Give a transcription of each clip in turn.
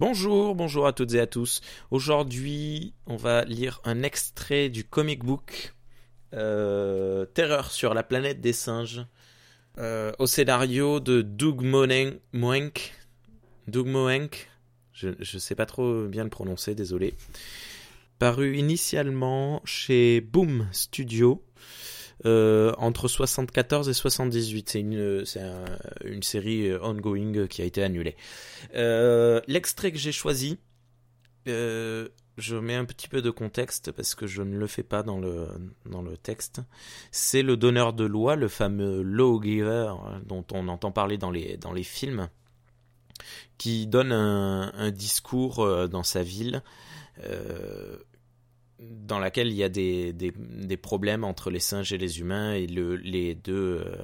Bonjour, bonjour à toutes et à tous. Aujourd'hui, on va lire un extrait du comic book euh, Terreur sur la planète des singes euh, au scénario de Doug Moenk. Doug Moenk, je ne sais pas trop bien le prononcer, désolé. Paru initialement chez Boom Studio euh, entre 74 et 78. C'est une, c'est une série euh, ongoing qui a été annulée. Euh, l'extrait que j'ai choisi, je mets un petit peu de contexte parce que je ne le fais pas dans le, dans le texte. C'est le donneur de loi, le fameux lawgiver dont on entend parler dans les, dans les films, qui donne un, un discours dans sa ville. Euh, dans laquelle il y a des, problèmes entre les singes et les humains et le, les, deux, euh,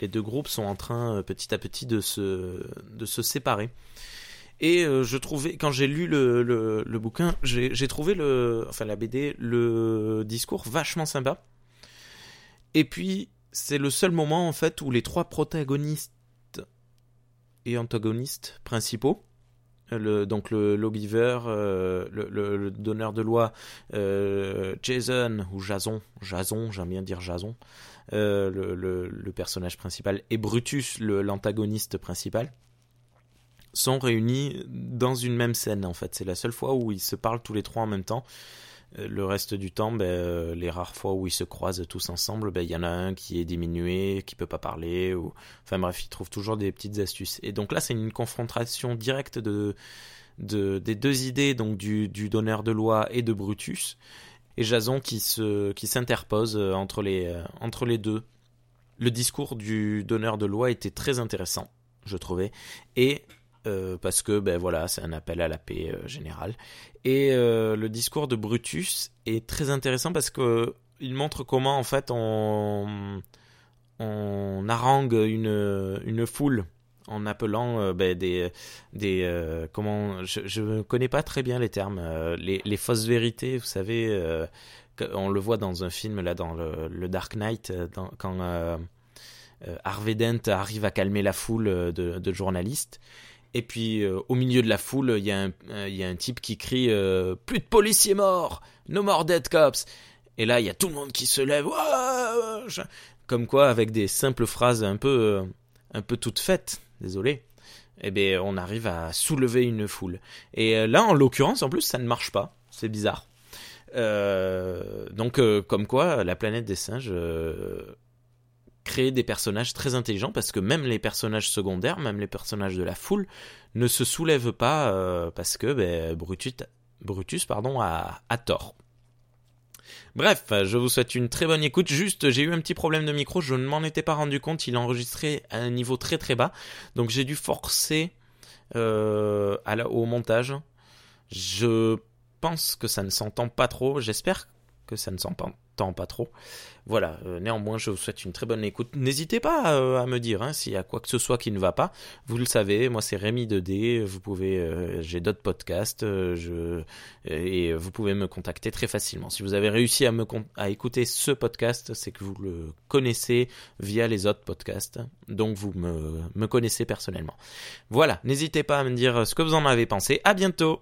les deux groupes sont en train euh, petit à petit de se, de se séparer. Et euh, je trouvais, quand j'ai lu le, le, le bouquin, j'ai trouvé le, enfin la BD, le discours vachement sympa. Et puis, c'est le seul moment en fait où les trois protagonistes et antagonistes principaux donc le lawgiver, euh, le, donneur de loi, euh, Jason ou Jason, Jason, j'aime bien dire Jason, euh, le, personnage principal, et Brutus, l'antagoniste principal, sont réunis dans une même scène en fait. C'est la seule fois où ils se parlent tous les trois en même temps. Euh, le reste du temps, ben, euh, les rares fois où ils se croisent tous ensemble, ben, il y en a un qui est diminué, qui peut pas parler, ou enfin bref, ils trouvent toujours des petites astuces. Et donc là, c'est une confrontation directe de, de des deux idées, donc du, donneur de loi et de Brutus, et Jason qui s'interpose euh, entre les entre les deux. Le discours du donneur de loi était très intéressant, je trouvais, et euh, parce que ben voilà, c'est un appel à la paix euh, générale. Et euh, le discours de Brutus est très intéressant parce que il montre comment en fait on on harangue une une foule en appelant ben, des des comment je ne connais pas très bien les termes les, fausses vérités vous savez on le voit dans un film là dans le, Dark Knight quand Harvey Dent arrive à calmer la foule de journalistes et puis euh, au milieu de la foule, il y, euh, a un type qui crie euh, Plus de policiers morts No more dead cops !» Et là, il y a tout le monde qui se lève. Comme quoi, avec des simples phrases un peu, un peu toutes faites, désolé, eh bien, on arrive à soulever une foule. Et là, en l'occurrence, en plus, ça ne marche pas. C'est bizarre. donc, comme quoi, la planète des singes créer des personnages très intelligents parce que même les personnages secondaires, même les personnages de la foule, ne se soulèvent pas euh, parce que ben, Brutus, pardon, a, tort. Bref, je vous souhaite une très bonne écoute. Juste, j'ai eu un petit problème de micro, je ne m'en étais pas rendu compte. Il enregistrait à un niveau très très bas, donc j'ai dû forcer euh, au montage. Je pense que ça ne s'entend pas trop. J'espère que ça ne s'entend pas trop. Voilà, euh, néanmoins, je vous souhaite une très bonne écoute. N'hésitez pas euh, à me dire hein, s'il y a quoi que ce soit qui ne va pas. Vous le savez, moi c'est Rémi 2D. Vous pouvez, euh, j'ai d'autres podcasts, et vous pouvez me contacter très facilement. Si vous avez réussi à me à écouter ce podcast, c'est que vous le connaissez via les autres podcasts, donc vous me, me connaissez personnellement. Voilà, n'hésitez pas à me dire ce que vous en avez pensé. À bientôt.